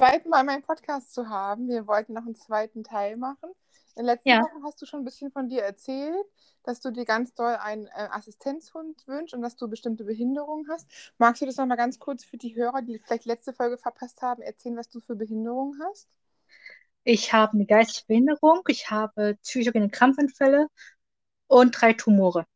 zweiten Mal meinen Podcast zu haben. Wir wollten noch einen zweiten Teil machen. In den letzten Ja. Wochen hast du schon ein bisschen von dir erzählt, dass du dir ganz doll einen äh, Assistenzhund wünschst und dass du bestimmte Behinderungen hast. Magst du das nochmal ganz kurz für die Hörer, die vielleicht letzte Folge verpasst haben, erzählen, was du für Behinderungen hast? Ich habe eine geistige Behinderung, ich habe psychogene Krampfanfälle und drei Tumore.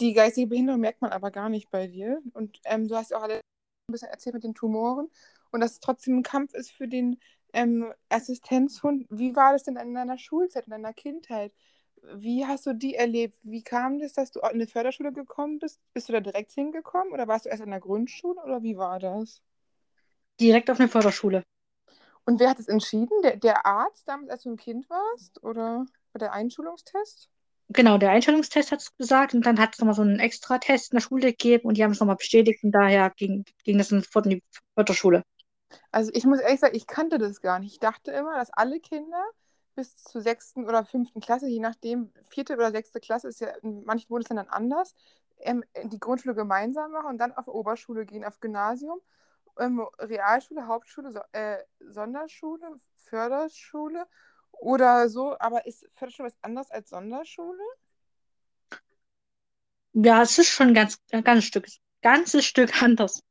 Die geistige Behinderung merkt man aber gar nicht bei dir. Und ähm, du hast auch alle ein bisschen erzählt mit den Tumoren und dass es trotzdem ein Kampf ist für den ähm, Assistenzhund. Wie war das denn in deiner Schulzeit, in deiner Kindheit? Wie hast du die erlebt? Wie kam das, dass du in eine Förderschule gekommen bist? Bist du da direkt hingekommen oder warst du erst an der Grundschule oder wie war das? Direkt auf eine Förderschule. Und wer hat es entschieden? Der, der Arzt damals, als du ein Kind warst? Oder der Einschulungstest? Genau, der Einstellungstest hat es gesagt und dann hat es nochmal so einen extra Test in der Schule gegeben und die haben es nochmal bestätigt und daher ging, ging das sofort in die Förderschule. Also ich muss ehrlich sagen, ich kannte das gar nicht. Ich dachte immer, dass alle Kinder bis zur sechsten oder fünften Klasse, je nachdem, vierte oder sechste Klasse ist ja in manchen Bundesländern anders, ähm, die Grundschule gemeinsam machen und dann auf Oberschule gehen, auf Gymnasium, ähm, Realschule, Hauptschule, äh, Sonderschule, Förderschule oder so. Aber ist Förderschule was anderes als Sonderschule? Ja, es ist schon ganz, ein ganzes Stück, ganzes Stück anders.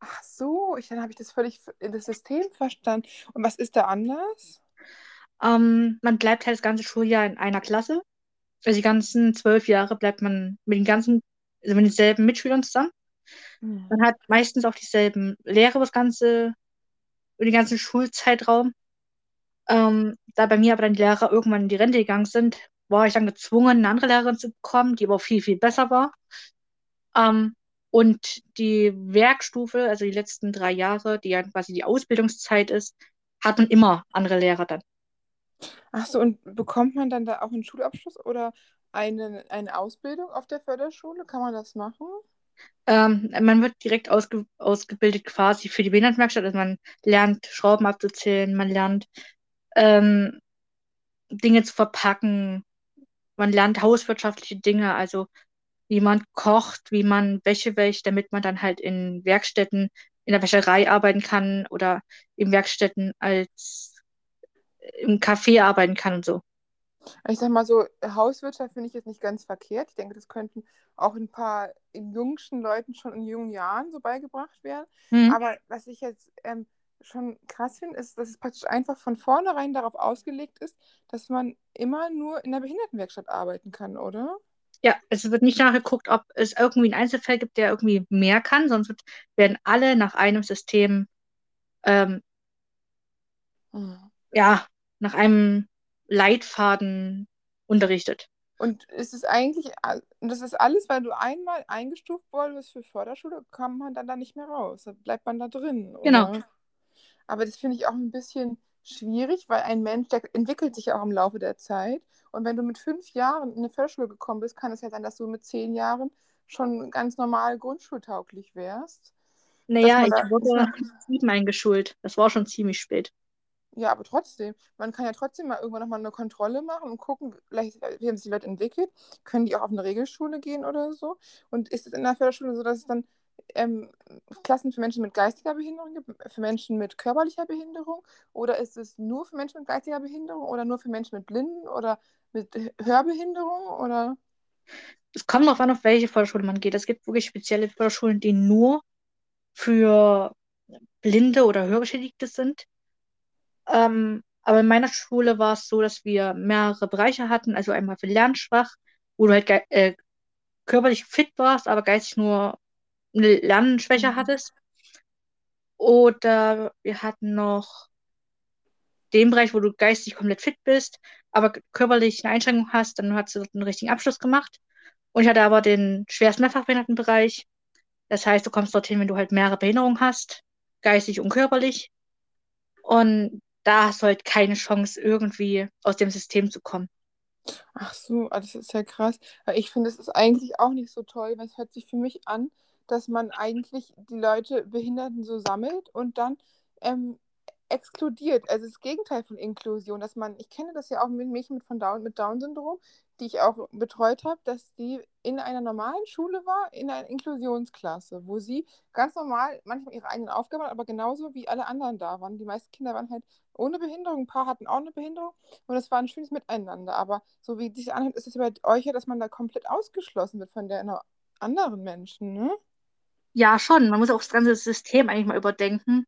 Ach so, ich, dann habe ich das völlig in das System verstanden. Und was ist da anders? Ähm, man bleibt halt das ganze Schuljahr in einer Klasse. Also die ganzen zwölf Jahre bleibt man mit den ganzen, also mit denselben Mitschülern zusammen. Hm. Man hat meistens auch dieselben Lehrer über das ganze, über den ganzen Schulzeitraum. Ähm, da bei mir aber dann die Lehrer irgendwann in die Rente gegangen sind, war ich dann gezwungen, eine andere Lehrerin zu bekommen, die aber viel, viel besser war. Ähm, und die Werkstufe, also die letzten drei Jahre, die ja quasi die Ausbildungszeit ist, hat man immer andere Lehrer dann. Ach so, und bekommt man dann da auch einen Schulabschluss oder eine, eine Ausbildung auf der Förderschule? Kann man das machen? Ähm, man wird direkt ausge ausgebildet quasi für die Behindertenwerkstatt. Also man lernt Schrauben abzuzählen, man lernt ähm, Dinge zu verpacken, man lernt hauswirtschaftliche Dinge, also wie man kocht, wie man Wäsche wäscht, damit man dann halt in Werkstätten, in der Wäscherei arbeiten kann oder in Werkstätten als im Café arbeiten kann und so. Ich sag mal so, Hauswirtschaft finde ich jetzt nicht ganz verkehrt. Ich denke, das könnten auch ein paar jungschen Leuten schon in jungen Jahren so beigebracht werden. Hm. Aber was ich jetzt ähm, schon krass finde, ist, dass es praktisch einfach von vornherein darauf ausgelegt ist, dass man immer nur in der Behindertenwerkstatt arbeiten kann, oder? Ja, es wird nicht nachgeguckt, ob es irgendwie einen Einzelfall gibt, der irgendwie mehr kann, sonst wird, werden alle nach einem System, ähm, Hm. ja, nach einem Leitfaden unterrichtet. Und ist es eigentlich, das ist alles, weil du einmal eingestuft wurdest für Förderschule, kann man dann da nicht mehr raus. Da bleibt man da drin, Genau. oder? Aber das finde ich auch ein bisschen schwierig, weil ein Mensch, der entwickelt sich ja auch im Laufe der Zeit. Und wenn du mit fünf Jahren in eine Förderschule gekommen bist, kann es ja sein, dass du mit zehn Jahren schon ganz normal grundschultauglich wärst. Naja, ich wurde sieben eingeschult. Das war schon ziemlich spät. ja, aber trotzdem, man kann ja trotzdem mal irgendwann nochmal eine Kontrolle machen und gucken, vielleicht, wie haben sich die Leute entwickelt, können die auch auf eine Regelschule gehen oder so? Und ist es in der Förderschule so, dass es dann ähm, Klassen für Menschen mit geistiger Behinderung gibt, für Menschen mit körperlicher Behinderung? Oder ist es nur für Menschen mit geistiger Behinderung oder nur für Menschen mit Blinden oder mit Hörbehinderung? Oder? Es kommt darauf an, auf welche Förderschule man geht. Es gibt wirklich spezielle Förderschulen, die nur für Blinde oder Hörgeschädigte sind. Ähm, aber in meiner Schule war es so, dass wir mehrere Bereiche hatten. Also einmal für Lernschwach, wo du halt äh, körperlich fit warst, aber geistig nur eine Lernschwäche Mhm. hattest. Oder wir hatten noch den Bereich, wo du geistig komplett fit bist, aber körperlich eine Einschränkung hast, dann hast du dort einen richtigen Abschluss gemacht. Und ich hatte aber den schwerst Mehrfachbehindertenbereich. Das heißt, du kommst dorthin, wenn du halt mehrere Behinderungen hast, geistig und körperlich. Und da hast du halt keine Chance, irgendwie aus dem System zu kommen. Ach so, ah, das ist ja krass. Ich finde, es ist eigentlich auch nicht so toll, weil es hört sich für mich an, dass man eigentlich die Leute, Behinderten so sammelt und dann ähm, exkludiert. Also das Gegenteil von Inklusion, dass man, ich kenne das ja auch mit Mädchen mit, von Down, mit Down-Syndrom, die ich auch betreut habe, dass die in einer normalen Schule war, in einer Inklusionsklasse, wo sie ganz normal manchmal ihre eigenen Aufgaben hat, aber genauso wie alle anderen da waren. Die meisten Kinder waren halt ohne Behinderung, ein paar hatten auch eine Behinderung und es war ein schönes Miteinander. Aber so wie sich anhört, ist es bei euch ja, dass man da komplett ausgeschlossen wird von der anderen Menschen, ne? Ja, schon. Man muss auch das ganze System eigentlich mal überdenken.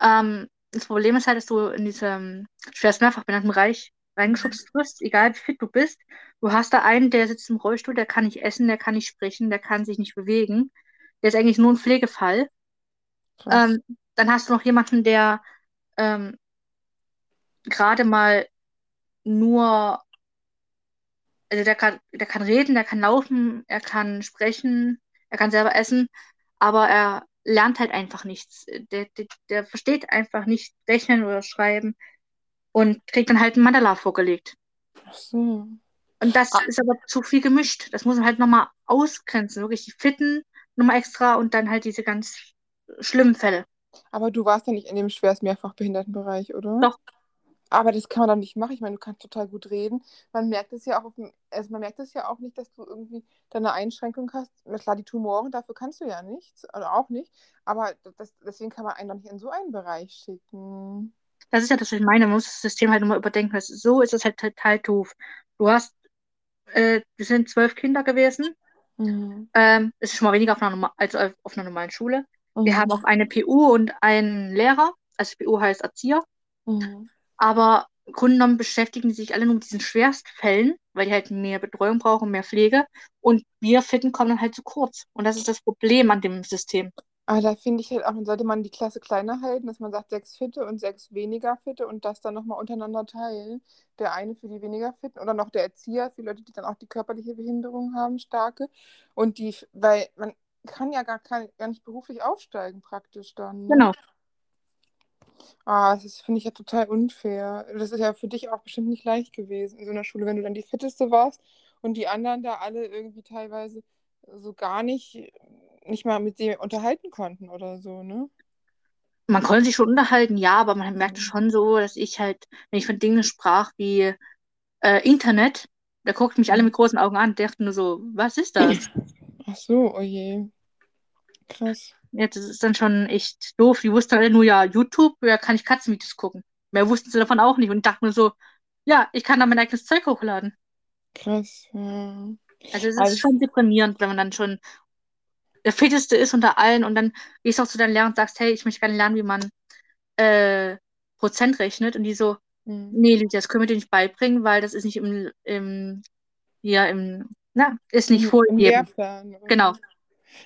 Ähm, das Problem ist halt, dass du in diesem schwerst mehrfach benannten Bereich reingeschubst wirst, egal wie fit du bist. Du hast da einen, der sitzt im Rollstuhl, der kann nicht essen, der kann nicht sprechen, der kann sich nicht bewegen. Der ist eigentlich nur ein Pflegefall. Ähm, dann hast du noch jemanden, der ähm, gerade mal nur, also der kann, der kann reden, der kann laufen, er kann sprechen, er kann selber essen, aber er lernt halt einfach nichts. Der, der, der versteht einfach nicht rechnen oder schreiben und kriegt dann halt ein Mandala vorgelegt. Ach so. Und das ah. ist aber zu viel gemischt. Das muss man halt nochmal ausgrenzen. Wirklich die Fitten nochmal extra und dann halt diese ganz schlimmen Fälle. Aber du warst ja nicht in dem schwerst mehrfach Behindertenbereich, oder? Doch. Aber das kann man dann nicht machen. Ich meine, du kannst total gut reden. Man merkt es ja auch, dem, also man merkt es ja auch nicht, dass du irgendwie deine Einschränkung hast. Na klar, die Tumoren, dafür kannst du ja nichts, oder auch nicht. Aber das, deswegen kann man einen doch nicht in so einen Bereich schicken. Das ist ja das, was ich meine. Man muss das System halt nochmal überdenken. So ist es halt total doof. Du hast, äh, wir sind zwölf Kinder gewesen. Mhm. Ähm, ist schon mal weniger auf einer, als auf einer normalen Schule. Mhm. Wir haben auch eine PU und einen Lehrer. Also PU heißt Erzieher. Mhm. Aber im Grunde genommen beschäftigen die sich alle nur mit diesen Schwerstfällen, weil die halt mehr Betreuung brauchen, mehr Pflege. Und wir Fitten kommen dann halt zu kurz. Und das ist das Problem an dem System. Aber da finde ich halt auch, dann sollte man die Klasse kleiner halten, dass man sagt, sechs Fitte und sechs weniger Fitte und das dann nochmal untereinander teilen. Der eine für die weniger Fitten oder noch der Erzieher für Leute, die dann auch die körperliche Behinderung haben, starke. Und die, weil man kann ja gar, gar nicht beruflich aufsteigen praktisch dann. Ne? Genau. Ah, das finde ich ja total unfair. Das ist ja für dich auch bestimmt nicht leicht gewesen in so einer Schule, wenn du dann die Fitteste warst und die anderen da alle irgendwie teilweise so gar nicht, nicht mal mit dir unterhalten konnten oder so, ne? Man konnte sich schon unterhalten, ja, aber man merkte mhm. schon so, dass ich halt, wenn ich von Dingen sprach wie äh, Internet, da guckten mich alle mit großen Augen an und dachten nur so, was ist das? Ach so, oh je. Krass. Ja, das ist dann schon echt doof. Die wussten alle nur, ja, YouTube, ja, kann ich Katzenvideos gucken. Mehr wussten sie davon auch nicht und dachten nur so, ja, ich kann da mein eigenes Zeug hochladen. Krass, ja. Also es ist also, schon deprimierend, wenn man dann schon der Fitteste ist unter allen und dann gehst du auch zu deinen Lehrern und sagst, hey, ich möchte gerne lernen, wie man äh, Prozent rechnet und die so, mhm. nee, Lydia, das können wir dir nicht beibringen, weil das ist nicht im, im ja, im, na, ist nicht vorgegeben. Genau.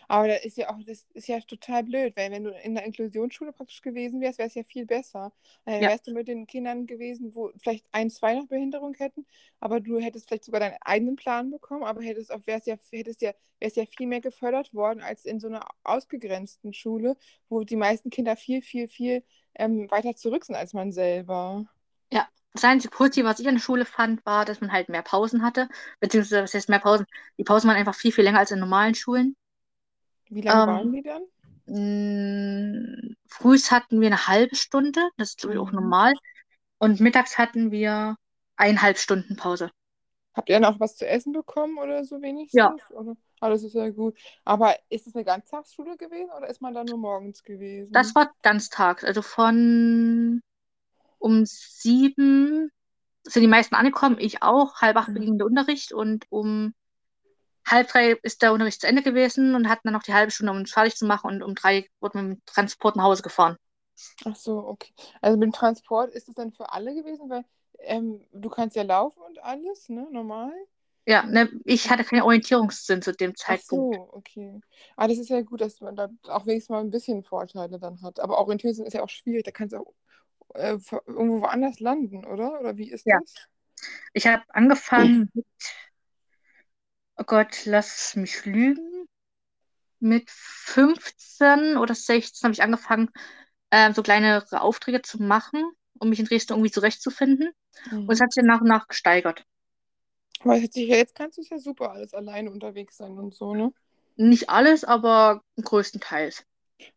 Aber das ist ja auch, das ist ja total blöd, weil wenn du in der Inklusionsschule praktisch gewesen wärst, wäre es ja viel besser. Dann ja. wärst du mit den Kindern gewesen, wo vielleicht ein, zwei noch Behinderung hätten, aber du hättest vielleicht sogar deinen eigenen Plan bekommen, aber hättest auch, wärst ja, hättest ja, wärst ja viel mehr gefördert worden als in so einer ausgegrenzten Schule, wo die meisten Kinder viel, viel, viel ähm, weiter zurück sind als man selber. Ja, das einzige Positive, was ich an der Schule fand, war, dass man halt mehr Pausen hatte. Beziehungsweise, was heißt mehr Pausen? Die Pausen waren einfach viel, viel länger als in normalen Schulen. Wie lange ähm, waren die dann? Mh, frühs hatten wir eine halbe Stunde, das ist glaube ich auch mhm. normal. Und mittags hatten wir eineinhalb Stunden Pause. Habt ihr noch was zu essen bekommen oder so wenigstens? Ja. Oder? Ah, das ist ja gut. Aber ist es eine Ganztagsschule gewesen oder ist man da nur morgens gewesen? Das war ganztags. Also von um sieben sind die meisten angekommen, ich auch. Halb acht mhm. beging der Unterricht und um halb drei ist der Unterricht zu Ende gewesen und hatten dann noch die halbe Stunde, um uns fertig zu machen und um drei wurden wir mit dem Transport nach Hause gefahren. Ach so, okay. Also mit dem Transport ist es dann für alle gewesen, weil ähm, du kannst ja laufen und alles, ne, normal? Ja, ne, ich hatte keinen Orientierungssinn zu dem Zeitpunkt. Ach so, okay. Ah, das ist ja gut, dass man da auch wenigstens mal ein bisschen Vorteile dann hat. Aber Orientierungssinn ist ja auch schwierig, da kannst du auch äh, irgendwo woanders landen, oder? Oder wie ist ja. das? Ich habe angefangen mit oh Gott, lass mich lügen. Mit 15 oder 16 habe ich angefangen, äh, so kleinere Aufträge zu machen, um mich in Dresden irgendwie zurechtzufinden. Mhm. Und es hat sich nach und nach gesteigert. Aber jetzt kannst du es ja super alles alleine unterwegs sein und so, ne? Nicht alles, aber größtenteils.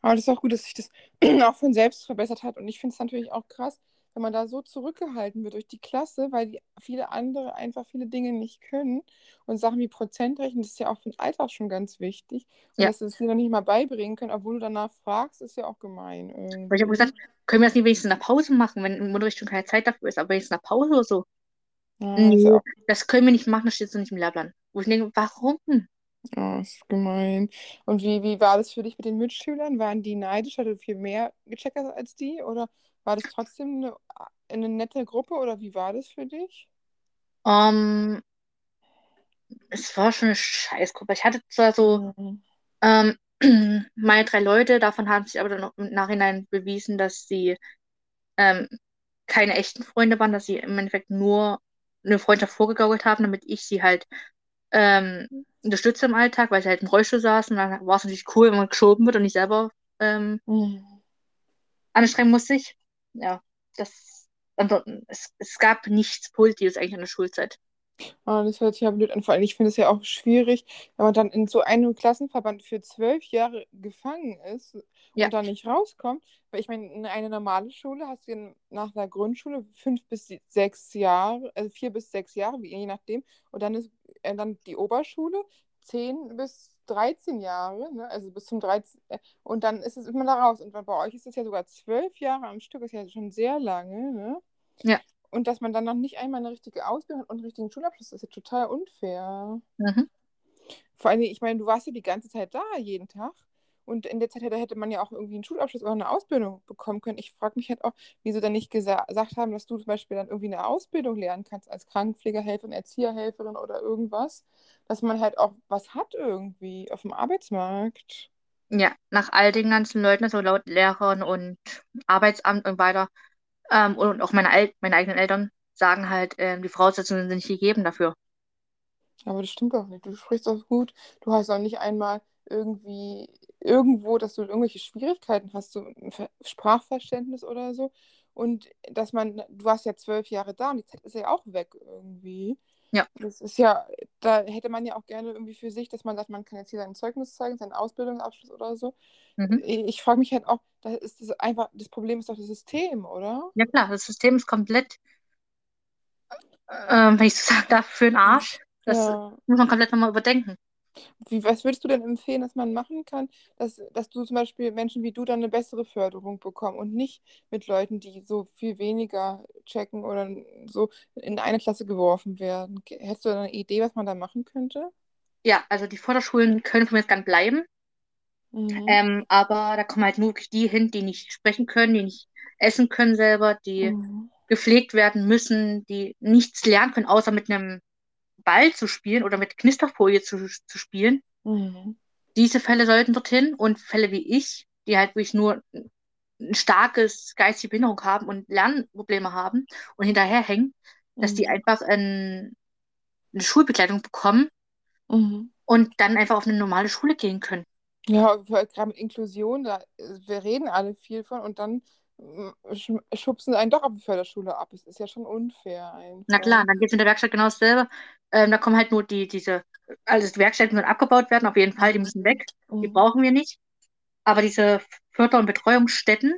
Aber das ist auch gut, dass sich das auch von selbst verbessert hat. Und ich finde es natürlich auch krass, wenn man da so zurückgehalten wird durch die Klasse, weil die viele andere einfach viele Dinge nicht können. Und Sachen wie Prozentrechnen, das ist ja auch für den Alltag schon ganz wichtig. Und Ja. dass sie es dir noch nicht mal beibringen können, obwohl du danach fragst, ist ja auch gemein Weil ich habe irgendwie. gesagt, können wir das nicht wenigstens der Pause machen, wenn im Unterricht schon keine Zeit dafür ist, aber wenigstens der Pause oder so. Ja, das ja Nee, auch das können wir nicht machen, das steht so nicht im Lehrplan. Wo ich denke, warum? ja, das ist gemein. Und wie, wie war das für dich mit den Mitschülern? Waren die neidisch, weil du viel mehr gecheckt hast als die? Oder war das trotzdem eine, eine nette Gruppe? Oder wie war das für dich? Ähm, es war schon eine Scheißgruppe. Ich hatte zwar so Mhm. ähm, meine drei Leute, davon haben sich aber dann auch im Nachhinein bewiesen, dass sie ähm, keine echten Freunde waren, dass sie im Endeffekt nur eine Freundschaft vorgegaukelt haben, damit ich sie halt ähm, unterstütze im Alltag, weil sie halt im Rollstuhl saßen. Und dann war es natürlich cool, wenn man geschoben wird und nicht selber ähm, Mhm. anstrengen muss sich. Ja, das, ansonsten, es, es gab nichts Positives eigentlich in der Schulzeit. Ah, das hört sich ja blöd an. Vor allem, ich finde es ja auch schwierig, wenn man dann in so einem Klassenverband für zwölf Jahre gefangen ist Ja. und dann nicht rauskommt. Weil ich meine, in einer normalen Schule hast du nach der Grundschule fünf bis sechs Jahre, also vier bis sechs Jahre, wie- je nachdem. Und dann ist äh, dann die Oberschule zehn bis 13 Jahre, ne? also bis zum 13. äh, Und dann ist es immer da raus. Und bei euch ist es ja sogar zwölf Jahre am Stück, ist ja schon sehr lange, ne? Ja. Und dass man dann noch nicht einmal eine richtige Ausbildung hat und einen richtigen Schulabschluss, ist ja total unfair. Mhm. Vor allem, ich meine, du warst ja die ganze Zeit da, jeden Tag. Und in der Zeit hätte, hätte man ja auch irgendwie einen Schulabschluss oder eine Ausbildung bekommen können. Ich frage mich halt auch, wieso dann nicht gesa gesagt haben, dass du zum Beispiel dann irgendwie eine Ausbildung lernen kannst als Krankenpflegerhelferin, Erzieherhelferin oder irgendwas. Dass man halt auch was hat irgendwie auf dem Arbeitsmarkt. Ja, nach all den ganzen Leuten, also laut Lehrern und Arbeitsamt und weiter, ähm, und auch meine, meine eigenen Eltern sagen halt, ähm, die Voraussetzungen sind nicht gegeben dafür. Aber das stimmt doch nicht. Du sprichst doch gut. Du hast auch nicht einmal irgendwie irgendwo, dass du irgendwelche Schwierigkeiten hast, so ein Ver- Sprachverständnis oder so. Und dass man, du warst ja zwölf Jahre da und die Zeit ist ja auch weg irgendwie. Ja. Das ist ja, da hätte man ja auch gerne irgendwie für sich, dass man sagt, man kann jetzt hier sein Zeugnis zeigen, seinen Ausbildungsabschluss oder so. Mhm. Ich, ich frage mich halt auch, da ist das einfach, das Problem ist doch das System, oder? Ja klar, das System ist komplett, ähm, wenn ich so sagen darf, für den Arsch. Das Ja. muss man komplett nochmal überdenken. Wie, was würdest du denn empfehlen, dass man machen kann, dass, dass du zum Beispiel Menschen wie du dann eine bessere Förderung bekommen und nicht mit Leuten, die so viel weniger checken oder so in eine Klasse geworfen werden? Hättest du da eine Idee, was man da machen könnte? Ja, also die Förderschulen können von mir jetzt gern bleiben, Mhm. ähm, aber da kommen halt nur wirklich die hin, die nicht sprechen können, die nicht essen können selber, die Mhm. gepflegt werden müssen, die nichts lernen können, außer mit einem Ball zu spielen oder mit Knisterfolie zu, zu spielen. Mhm. Diese Fälle sollten dorthin und Fälle wie ich, die halt wirklich nur ein starkes geistige Behinderung haben und Lernprobleme haben und hinterherhängen, dass die Mhm. einfach ein, eine Schulbegleitung bekommen Mhm. und dann einfach auf eine normale Schule gehen können. Ja, gerade mit Inklusion, da, äh, wir reden alle viel von und dann schubsen einen doch auf die Förderschule ab. Es ist ja schon unfair Na einfach. klar, dann geht es in der Werkstatt genau dasselbe. Ähm, da kommen halt nur die, diese, also die Werkstätten müssen abgebaut werden, auf jeden Fall, die müssen weg. Die Mhm. brauchen wir nicht. Aber diese Förder- und Betreuungsstätten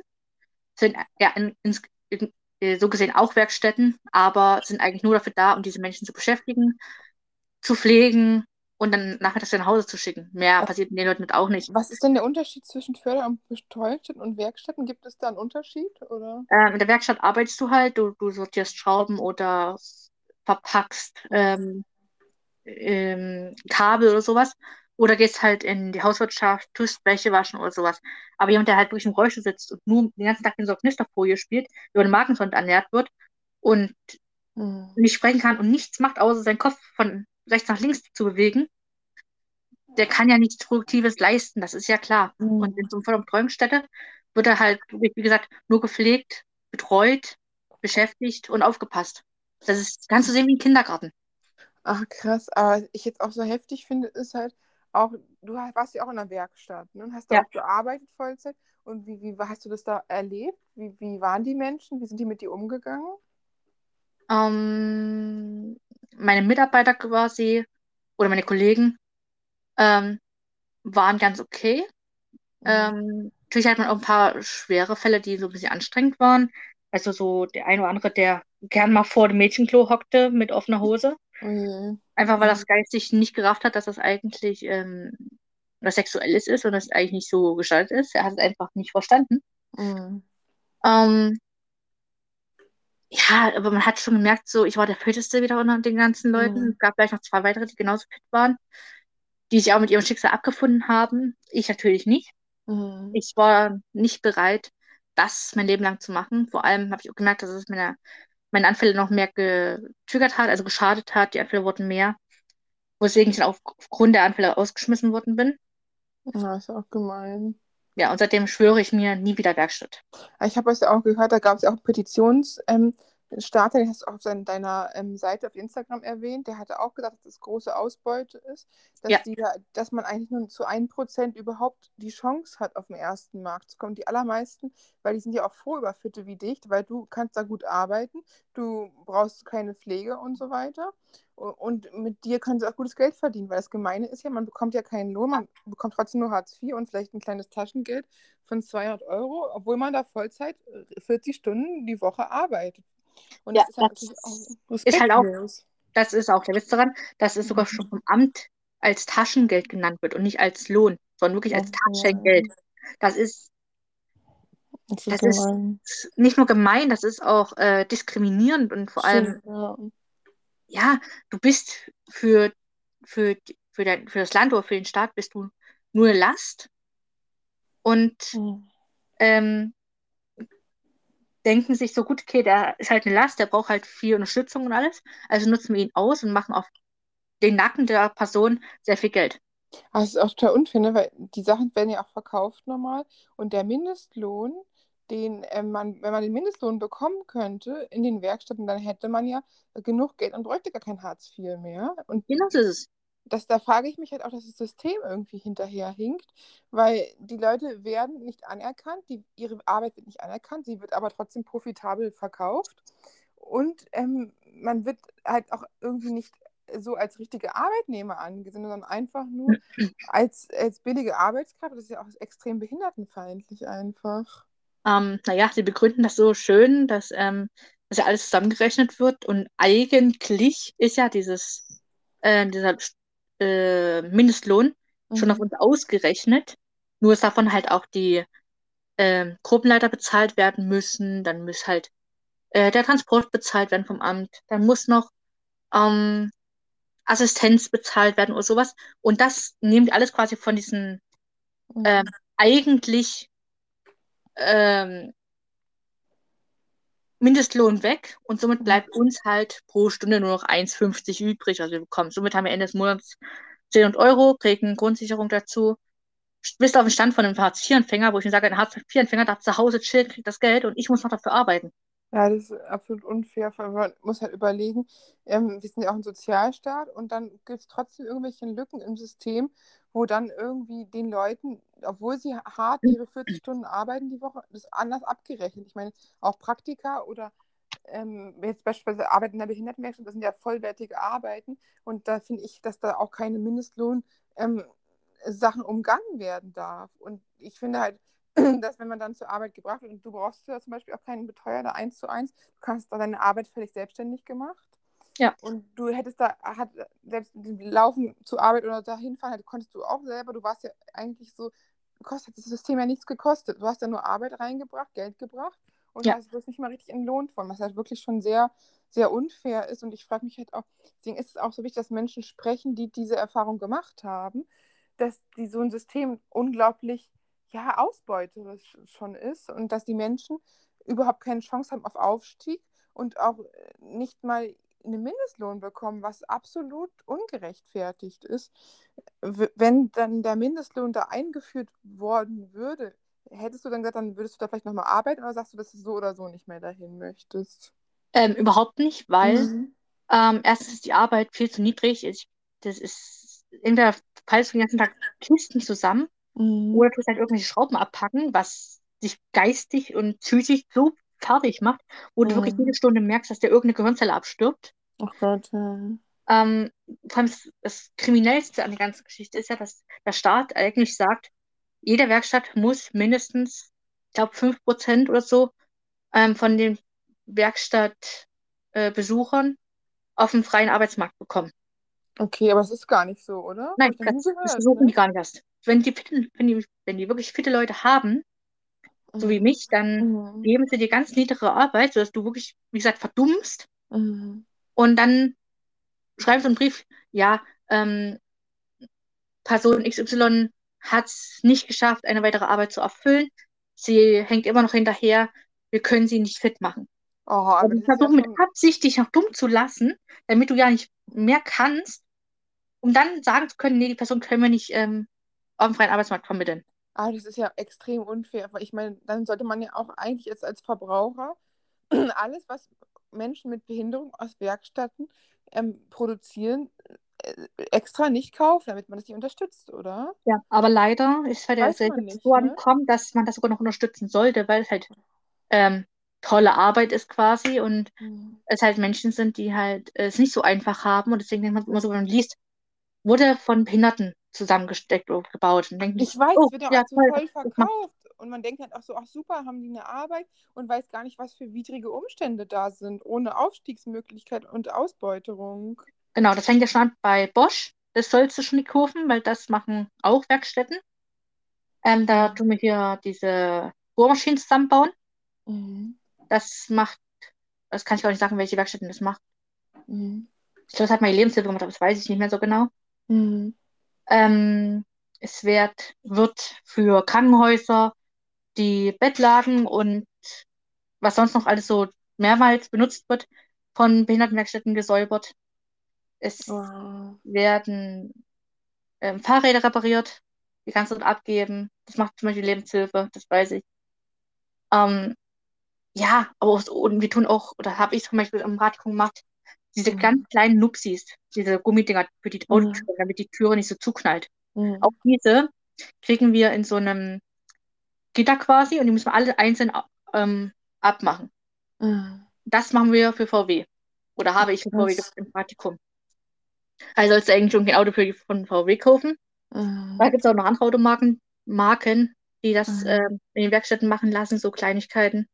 sind ja in, ins, in, äh, so gesehen auch Werkstätten, aber sind eigentlich nur dafür da, um diese Menschen zu beschäftigen, zu pflegen und dann nachmittags nach Hause zu schicken. Mehr Was, passiert den Leuten auch nicht. was ist denn der Unterschied zwischen Förder- und Betreuungsstätten und Werkstätten? Gibt es da einen Unterschied, oder? Ähm, in der Werkstatt arbeitest du halt, du, du sortierst Schrauben oder verpackst ähm, ähm, Kabel oder sowas. Oder gehst halt in die Hauswirtschaft, tust Wäsche waschen oder sowas. Aber jemand, der halt wirklich im Rollstuhl sitzt und nur den ganzen Tag in so einer Knisterfolie spielt, über den Magensond ernährt wird und Mhm. nicht sprechen kann und nichts macht, außer seinen Kopf von rechts nach links zu bewegen, der kann ja nichts Produktives leisten, das ist ja klar. Und in Mhm. so einer Betreuungsstätte wird er halt, wie gesagt, nur gepflegt, betreut, beschäftigt und aufgepasst. Das ist, kannst du sehen wie ein Kindergarten. Ach, krass. Aber ich jetzt auch so heftig finde, ist halt auch, du warst ja auch in der Werkstatt, ne? Und hast da Ja. auch gearbeitet Vollzeit. Und wie, wie hast du das da erlebt? Wie, wie waren die Menschen? Wie sind die mit dir umgegangen? Ähm, meine Mitarbeiter quasi oder meine Kollegen ähm, waren ganz okay. Ähm, natürlich hat man auch ein paar schwere Fälle, die so ein bisschen anstrengend waren. Also so der eine oder andere, der gern mal vor dem Mädchenklo hockte mit offener Hose. Je. Einfach weil das geistig nicht gerafft hat, dass das eigentlich ähm, was Sexuelles ist und das eigentlich nicht so gestaltet ist. Er hat es einfach nicht verstanden. Mhm. Ähm, ja, aber man hat schon gemerkt, so, ich war der fitteste wieder unter den ganzen Leuten. Mhm. Es gab gleich noch zwei weitere, die genauso fit waren, die sich auch mit ihrem Schicksal abgefunden haben. Ich natürlich nicht. Mhm. Ich war nicht bereit, das mein Leben lang zu machen. Vor allem habe ich auch gemerkt, dass es meine, meine Anfälle noch mehr getriggert hat, also geschadet hat. Die Anfälle wurden mehr, weswegen ich dann auf- aufgrund der Anfälle ausgeschmissen worden bin. Ja, ist auch gemein. Ja, und seitdem schwöre ich mir nie wieder Werkstatt. Ich habe es ja auch gehört, da gab es ja auch Petitionsstarter, ähm, Starter, den hast du auch auf deiner ähm, Seite auf Instagram erwähnt. Der hatte auch gesagt, dass das große Ausbeute ist, dass, Ja. die da, dass man eigentlich nur zu 1% überhaupt die Chance hat, auf den ersten Markt zu kommen. Die allermeisten, weil die sind ja auch froh über Fitte wie dich, weil du kannst da gut arbeiten, du brauchst keine Pflege und so weiter. Und mit dir können sie auch gutes Geld verdienen, weil das Gemeine ist ja, man bekommt ja keinen Lohn, man bekommt trotzdem nur Hartz IV und vielleicht ein kleines Taschengeld von 200 Euro, obwohl man da Vollzeit äh, 40 Stunden die Woche arbeitet. Und Ja, das ist halt das ist halt auch-. Das ist auch der Witz daran, dass es sogar Mhm. schon vom Amt als Taschengeld genannt wird und nicht als Lohn, sondern wirklich als Taschengeld. Das ist Das Das ist ist- gemein. nicht nur gemein, das ist auch äh, diskriminierend und vor allem, ja. ja, du bist für, für, für, dein, für das Land oder für den Staat bist du nur eine Last und Mhm. ähm, denken sich so, gut, okay, der ist halt eine Last, der braucht halt viel Unterstützung und alles, also nutzen wir ihn aus und machen auf den Nacken der Person sehr viel Geld. Aber es ist auch total unfair, ne? weil die Sachen werden ja auch verkauft normal und der Mindestlohn, den äh, man, wenn man den Mindestlohn bekommen könnte in den Werkstätten, dann hätte man ja genug Geld und bräuchte gar kein Hartz IV mehr. Und Genau so ist es. Das, da frage ich mich halt auch, dass das System irgendwie hinterherhinkt, weil die Leute werden nicht anerkannt, die, ihre Arbeit wird nicht anerkannt, sie wird aber trotzdem profitabel verkauft und ähm, man wird halt auch irgendwie nicht so als richtige Arbeitnehmer angesehen, sondern einfach nur als, als billige Arbeitskraft. Das ist ja auch extrem behindertenfeindlich einfach. Ähm, naja, sie begründen das so schön, dass, ähm, dass ja alles zusammengerechnet wird und eigentlich ist ja dieses, äh, dieser äh, Mindestlohn schon auf Mhm. uns ausgerechnet, nur ist davon halt auch die ähm, Gruppenleiter bezahlt werden müssen, dann muss halt äh, der Transport bezahlt werden vom Amt, dann muss noch ähm, Assistenz bezahlt werden oder sowas und das nimmt alles quasi von diesen Mhm. ähm, eigentlich ähm, Mindestlohn weg und somit Mhm. bleibt uns halt pro Stunde nur noch 1,50 übrig, was wir bekommen. Somit haben wir Ende des Monats 10 Euro, kriegen Grundsicherung dazu. Bist auf dem Stand von einem Hartz-IV-Empfänger, wo ich mir sage, ein Hartz-IV-Empfänger darf zu Hause chillen, kriegt das Geld und ich muss noch dafür arbeiten. Ja, das ist absolut unfair. vor allem, Man muss halt überlegen, ähm, wir sind ja auch ein Sozialstaat und dann gibt es trotzdem irgendwelche Lücken im System, wo dann irgendwie den Leuten, obwohl sie hart ihre 40 Stunden arbeiten die Woche, das anders abgerechnet. Ich meine, auch Praktika oder ähm, jetzt beispielsweise Arbeit in der Behindertenwerkstatt, das sind ja vollwertige Arbeiten und da finde ich, dass da auch keine Mindestlohn ähm, Sachen umgangen werden darf. Und ich finde halt, dass wenn man dann zur Arbeit gebracht wird und du brauchst ja zum Beispiel auch keinen Betreuer da eins zu eins, du kannst da deine Arbeit völlig selbstständig gemacht. Ja. Und du hättest da, hat, selbst Laufen zur Arbeit oder dahin fahren, halt, konntest du auch selber. Du warst ja eigentlich so, kostet das System ja nichts gekostet. Du hast ja nur Arbeit reingebracht, Geld gebracht und Ja. hast bloß nicht mal richtig entlohnt von, was halt wirklich schon sehr, sehr unfair ist. Und ich frage mich halt auch, deswegen ist es auch so wichtig, dass Menschen sprechen, die diese Erfahrung gemacht haben, dass die so ein System unglaublich ja, ausbeuterisch schon ist und dass die Menschen überhaupt keine Chance haben auf Aufstieg und auch äh, nicht mal einen Mindestlohn bekommen, was absolut ungerechtfertigt ist. Wenn dann der Mindestlohn da eingeführt worden würde, hättest du dann gesagt, dann würdest du da vielleicht nochmal arbeiten oder sagst du, dass du so oder so nicht mehr dahin möchtest? Ähm, überhaupt nicht, weil Mhm. ähm, erstens ist die Arbeit viel zu niedrig. Ich, das ist, entweder falls du den ganzen Tag Kisten zusammen Mhm. oder tust halt irgendwelche Schrauben abpacken, was dich geistig und psychisch so fertig macht, wo du wirklich Mhm. jede Stunde merkst, dass dir irgendeine Gehirnzelle abstirbt. Ach Gott, ja. Ähm, vor allem das, das Kriminellste an der ganzen Geschichte ist ja, dass der Staat eigentlich sagt, jede Werkstatt muss mindestens, ich glaube, 5% oder so ähm, von den Werkstattbesuchern auf dem freien Arbeitsmarkt bekommen. Okay, aber es ist gar nicht so, oder? Nein, das, das gehört, versuchen ne? die gar nicht erst. Wenn die, wenn die, wenn die wirklich fitte Leute haben, so wie mich, dann Mhm. geben sie dir ganz niedere Arbeit, sodass du wirklich, wie gesagt, verdummst Mhm. und dann schreibst du einen Brief, ja, ähm, Person XY hat es nicht geschafft, eine weitere Arbeit zu erfüllen. Sie hängt immer noch hinterher. Wir können sie nicht fit machen. Oh, aber ja versuchen mit. Absicht, dich noch dumm zu lassen, damit du ja nicht mehr kannst, um dann sagen zu können, nee, die Person können wir nicht ähm, auf dem freien Arbeitsmarkt vermitteln. Ah, das ist ja extrem unfair, weil ich meine, dann sollte man ja auch eigentlich jetzt als Verbraucher alles, was Menschen mit Behinderung aus Werkstätten ähm, produzieren, äh, extra nicht kaufen, damit man das nicht unterstützt, oder? Ja, aber leider ist halt der Weiß nicht, so ne? dass man das sogar noch unterstützen sollte, weil es halt ähm, tolle Arbeit ist quasi und Mhm. es halt Menschen sind, die halt es nicht so einfach haben und deswegen denkt man immer so, wenn man liest, wurde von Behinderten zusammengesteckt oder gebaut und denkt Ich weiß, oh, es wird ja auch ja, so macht, verkauft. Und man denkt halt auch so, ach super, haben die eine Arbeit und weiß gar nicht, was für widrige Umstände da sind, ohne Aufstiegsmöglichkeit und Ausbeuterung. genau, das fängt ja schon an bei Bosch, das sollst du schon nicht kaufen, weil das machen auch Werkstätten. Ähm, da tun wir hier diese Bohrmaschinen zusammenbauen. Mhm. Das macht, das kann ich auch nicht sagen, welche Werkstätten das macht. Mhm. Ich glaube, das hat meine Lebenshilfe gemacht, aber das weiß ich nicht mehr so genau. Mhm. Ähm, es wird, wird für Krankenhäuser die Bettlaken und was sonst noch alles so mehrmals benutzt wird, von Behindertenwerkstätten gesäubert. Es Wow. werden ähm, Fahrräder repariert, die kannst du dort abgeben. Das macht zum Beispiel Lebenshilfe, das weiß ich. Ähm, ja, aber auch und wir tun auch, oder habe ich zum Beispiel am Praktikum gemacht, diese Mhm. ganz kleinen Nupsis, diese Gummidinger für die Mhm. Autotüren, damit die Türe nicht so zuknallt. Mhm. Auch diese kriegen wir in so einem Gitter quasi und die müssen wir alle einzeln ähm, abmachen. Mhm. Das machen wir für VW. Oder habe ich für VW im Praktikum. Also sollst du eigentlich irgendwie ein Auto für, von VW kaufen. Da Mhm. gibt es auch noch andere Automarken, Marken, die das Mhm. ähm, in den Werkstätten machen lassen, so Kleinigkeiten.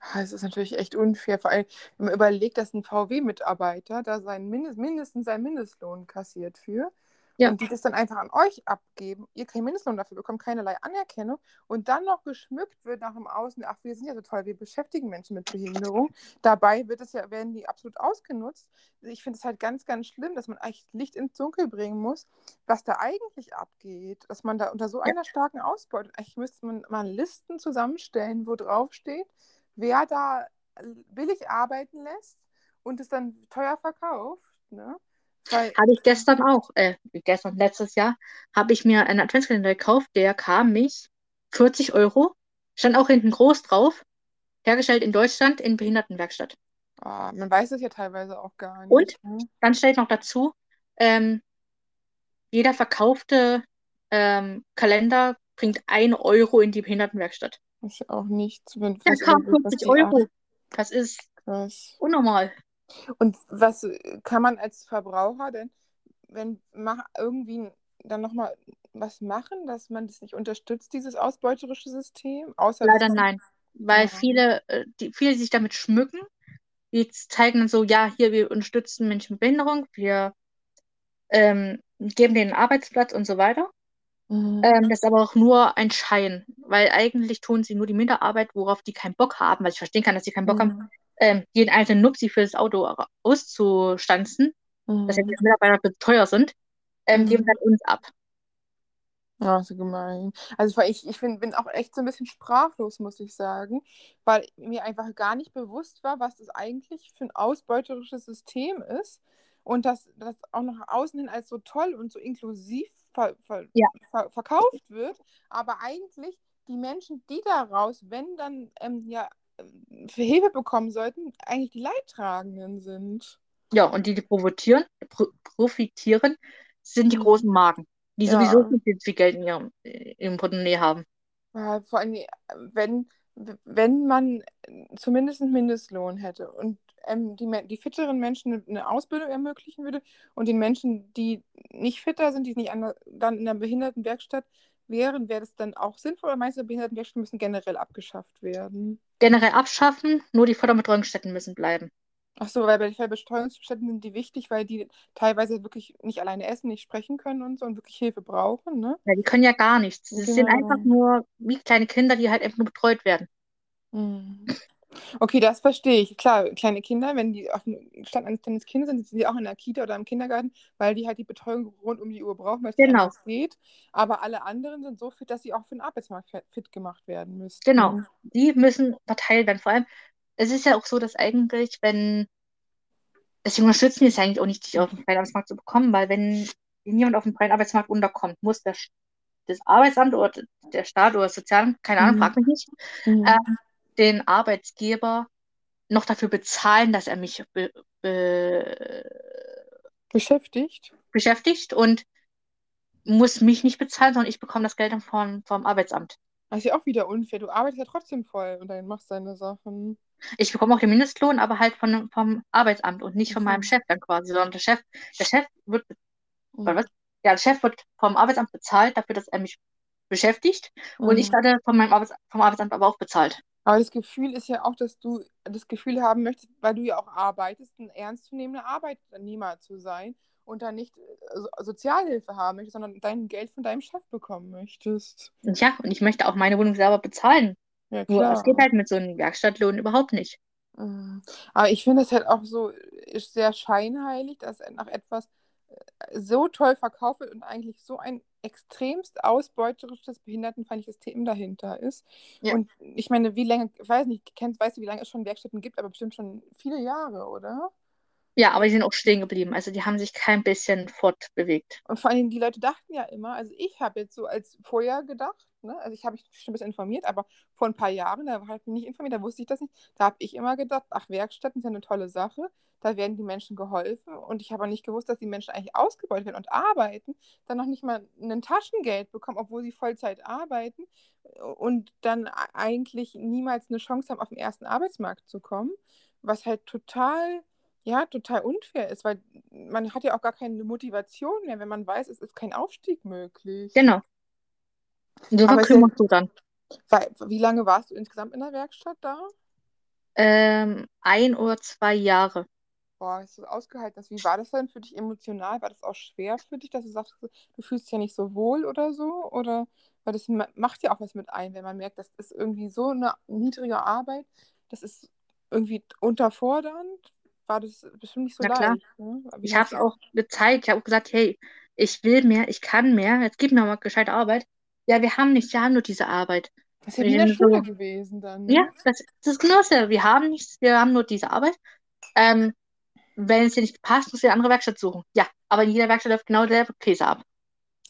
Ah, Es ist natürlich echt unfair, vor allem, wenn man überlegt, dass ein VW-Mitarbeiter da seinen Mindest, mindestens seinen Mindestlohn kassiert für Ja, und die das dann einfach an euch abgeben, ihr keinen Mindestlohn dafür bekommt, keinerlei Anerkennung und dann noch geschmückt wird nach dem Außen, ach, wir sind ja so toll, wir beschäftigen Menschen mit Behinderung. Dabei wird es ja, werden die absolut ausgenutzt. Ich finde es halt ganz, ganz schlimm, dass man eigentlich Licht ins Dunkel bringen muss, was da eigentlich abgeht, dass man da unter so einer starken Ausbeutung, eigentlich müsste man mal Listen zusammenstellen, wo drauf steht, wer da billig arbeiten lässt und es dann teuer verkauft, ne? Habe ich gestern auch, äh, gestern, letztes Jahr, habe ich mir einen Adventskalender gekauft, der kam mich 40 Euro, stand auch hinten groß drauf, hergestellt in Deutschland in Behindertenwerkstatt. ah, man weiß es ja teilweise auch gar Und nicht. Ne? dann steht noch dazu, ähm, jeder verkaufte ähm, Kalender bringt 1 Euro in die Behindertenwerkstatt. Das ist ja auch nichts, wenn Ja, was kam überlegt, was 50 die Euro. Das ist Krass. unnormal. Und was kann man als Verbraucher denn, wenn mach, irgendwie dann nochmal was machen, dass man das nicht unterstützt, dieses ausbeuterische System? Außer Leider nein, weil Ja. viele, äh, die, viele sich damit schmücken. Die zeigen dann so, ja, hier, wir unterstützen Menschen mit Behinderung, wir ähm, geben denen einen Arbeitsplatz und so weiter. Mhm. Ähm, das ist aber auch nur ein Schein, weil eigentlich tun sie nur die Minderarbeit, worauf die keinen Bock haben, weil ich verstehen kann, dass sie keinen Bock haben, Mhm. ähm, jeden einzelnen Nupsi für das Auto auszustanzen, dass ja Mhm. die Mitarbeiter zu teuer sind, ähm, geben Mhm. dann uns ab. Ja, so gemein. Also ich, ich find, bin auch echt so ein bisschen sprachlos, muss ich sagen, weil mir einfach gar nicht bewusst war, was das eigentlich für ein ausbeuterisches System ist und dass das auch nach außen hin als so toll und so inklusiv ver, ver, Ja. ver, verkauft wird, aber eigentlich die Menschen, die daraus, wenn dann ähm, ja für Hilfe bekommen sollten, eigentlich die Leidtragenden sind. Ja, und die, die profitieren, pro profitieren, sind die großen Marken, die sowieso Ja. viel, viel, viel Geld in ihrem, in ihrem Portemonnaie haben. Ja, vor allem, wenn, wenn man zumindest einen Mindestlohn hätte und ähm, die, die fitteren Menschen eine Ausbildung ermöglichen würde und den Menschen, die nicht fitter sind, die nicht an dann in der Behindertenwerkstatt wären, wäre das dann auch sinnvoll oder meinst du, Behindertenwerkstätten müssen generell abgeschafft werden? Generell abschaffen, nur die Förderbetreuungsstätten müssen bleiben. Ach so, weil bei Betreuungsstätten sind die wichtig, weil die teilweise wirklich nicht alleine essen, nicht sprechen können und so und wirklich Hilfe brauchen, ne? Ja, die können ja gar nichts. Sie sind Genau. einfach nur wie kleine Kinder, die halt einfach nur betreut werden. Mhm. Okay, das verstehe ich. Klar, kleine Kinder, wenn die auf dem Stand eines kleinen Kindes sind, sind sie auch in der Kita oder im Kindergarten, weil die halt die Betreuung rund um die Uhr brauchen, weil es Genau. anders geht. Aber alle anderen sind so fit, dass sie auch für den Arbeitsmarkt fit gemacht werden müssten. Genau. Die müssen verteilt werden. Vor allem, es ist ja auch so, dass eigentlich, wenn, deswegen unterstützen wir es eigentlich auch nicht, dich auf den freien Arbeitsmarkt zu bekommen, weil wenn jemand auf dem freien Arbeitsmarkt unterkommt, muss das, das Arbeitsamt oder der Staat oder das Sozialamt, keine Ahnung, Mhm. frag mich nicht, Mhm. ähm, den Arbeitgeber noch dafür bezahlen, dass er mich be be Beschäftigt? beschäftigt und muss mich nicht bezahlen, sondern ich bekomme das Geld dann vom, vom Arbeitsamt. Das ist ja auch wieder unfair. Du arbeitest ja trotzdem voll und dann machst deine Sachen. Ich bekomme auch den Mindestlohn, aber halt von, vom Arbeitsamt und nicht von meinem Chef dann quasi, sondern der Chef, der Chef wird, Mhm. was? Ja, der Chef wird vom Arbeitsamt bezahlt dafür, dass er mich beschäftigt und ich Mhm. werde von meinem Arbeits vom Arbeitsamt aber auch bezahlt. Aber das Gefühl ist ja auch, dass du das Gefühl haben möchtest, weil du ja auch arbeitest, ein ernstzunehmender Arbeitnehmer zu sein und dann nicht äh, so Sozialhilfe haben möchtest, sondern dein Geld von deinem Chef bekommen möchtest. Ja, und ich möchte auch meine Wohnung selber bezahlen. Ja, Nur klar. es geht halt mit so einem Werkstattlohn überhaupt nicht. Mhm. Aber ich finde es halt auch so ist sehr scheinheilig, dass nach etwas äh, so toll verkauft wird und eigentlich so ein extremst ausbeuterisches, behindertenfeindliches System dahinter ist. Ja. Und ich meine, wie lange, ich weiß nicht, kennst, weißt du, wie lange es schon Werkstätten gibt, aber bestimmt schon viele Jahre, oder? Ja, aber die sind auch stehen geblieben. Also die haben sich kein bisschen fortbewegt. Und vor allem die Leute dachten ja immer, also ich habe jetzt so als vorher gedacht, ne, also ich habe mich schon ein bisschen informiert, aber vor ein paar Jahren, da habe ich mich nicht informiert, da wusste ich das nicht, da habe ich immer gedacht, ach, Werkstätten sind eine tolle Sache, da werden die Menschen geholfen und ich habe nicht gewusst, dass die Menschen eigentlich ausgebeutet werden und arbeiten, dann noch nicht mal ein Taschengeld bekommen, obwohl sie Vollzeit arbeiten und dann e- eigentlich niemals eine Chance haben, auf den ersten Arbeitsmarkt zu kommen, was halt total ja, total unfair ist, weil man hat ja auch gar keine Motivation mehr, wenn man weiß, es ist kein Aufstieg möglich. Genau. So ist verkümmerst du dann. Weil, wie lange warst du insgesamt in der Werkstatt da? Ähm, ein oder zwei Jahre. Boah, hast du ausgehalten hast. Wie war das denn für dich emotional? War das auch schwer für dich, dass du sagst, du fühlst dich ja nicht so wohl oder so? Oder weil das ma- macht ja auch was mit ein, wenn man merkt, das ist irgendwie so eine niedrige Arbeit, das ist irgendwie unterfordernd. War das bestimmt nicht so Na klar. leicht. Ne? Ich habe es auch gezeigt. Ich habe auch gesagt, hey, ich will mehr, ich kann mehr, jetzt gib mir mal gescheite Arbeit. Ja, wir haben nichts, wir haben nur diese Arbeit. Das ist ja wie in der bin so, Schule gewesen dann. Ne? Ja, das, das ist genau dasselbe. Wir haben nichts, wir haben nur diese Arbeit. Ähm, wenn es dir nicht passt, musst du eine andere Werkstatt suchen. Ja, aber in jeder Werkstatt läuft genau derselbe Käse ab.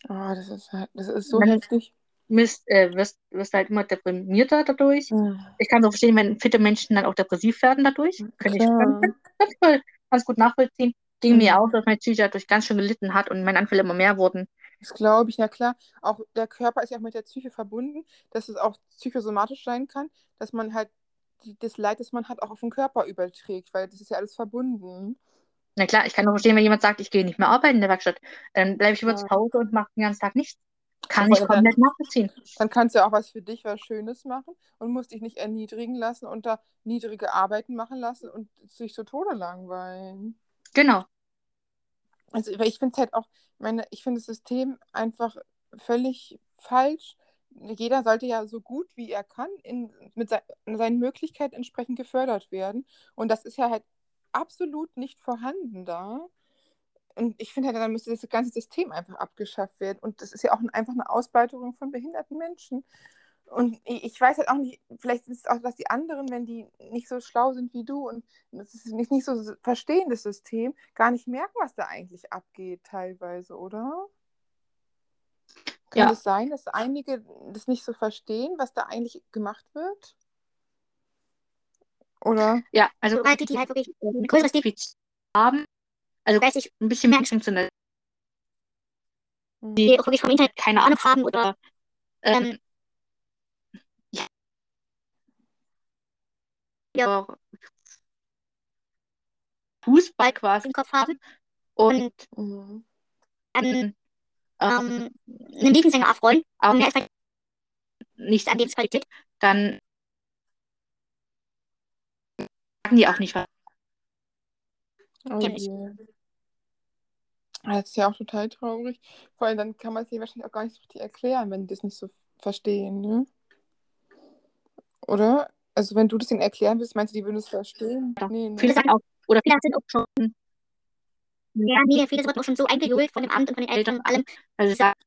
Oh, das ist das ist so heftig. Mist, äh, wirst, wirst halt immer deprimierter dadurch. Mhm. Ich kann auch verstehen, wenn fitte Menschen dann auch depressiv werden dadurch. Könnte ich ganz, ganz, gut nachvollziehen. Ging mir Mhm. auch, dass meine Psyche dadurch ganz schön gelitten hat und meine Anfälle immer mehr wurden. Das glaube ich, na klar. Auch der Körper ist ja auch mit der Psyche verbunden, dass es auch psychosomatisch sein kann, dass man halt die, das Leid, das man hat, auch auf den Körper überträgt, weil das ist ja alles verbunden. Na klar, ich kann auch verstehen, wenn jemand sagt, ich gehe nicht mehr arbeiten in der Werkstatt, dann bleibe ich übrigens Ja. zu Hause und mache den ganzen Tag nichts. Kann ich komplett nachvollziehen. Dann kannst du ja auch was für dich, was Schönes machen und musst dich nicht erniedrigen lassen und da niedrige Arbeiten machen lassen und sich zu Tode langweilen. Genau. Also, ich finde es halt auch, meine, ich finde das System einfach völlig falsch. Jeder sollte ja so gut wie er kann in, mit sei, seinen Möglichkeiten entsprechend gefördert werden. Und das ist ja halt absolut nicht vorhanden da. Und ich finde halt, dann müsste das ganze System einfach abgeschafft werden. Und das ist ja auch ein, einfach eine Ausbeuterung von behinderten Menschen. Und ich, ich weiß halt auch nicht, vielleicht ist es auch, dass die anderen, wenn die nicht so schlau sind wie du und das ist nicht, nicht so verstehen, das System, gar nicht merken, was da eigentlich abgeht, teilweise, oder? Kann Ja. es sein, dass einige das nicht so verstehen, was da eigentlich gemacht wird? Oder? Ja, also Leute, die halt wirklich ein größeres Defizit haben, also geistig, ein bisschen mehr eingeschränkt sind, die auch wirklich vom Internet keine Ahnung haben oder ähm, ja, ja. Fußball quasi im Kopf haben und Mhm. ähm, ähm, einen Lieblingssänger erfreuen, aber mehr halt nichts an Lebensqualität. dann sagen die auch nicht was. Oh je. Das ist ja auch total traurig. Vor allem dann kann man es dir wahrscheinlich auch gar nicht so richtig erklären, wenn die das nicht so verstehen, ne? Oder? Also wenn du das ihnen erklären willst, meinst du, die würden es verstehen? Ja. Nee, ne? Viele sagen auch, oder Viele sind auch schon Ja, nee, viele wurden auch schon so eingejohlt von dem Amt und von den Eltern und allem. Also sagen,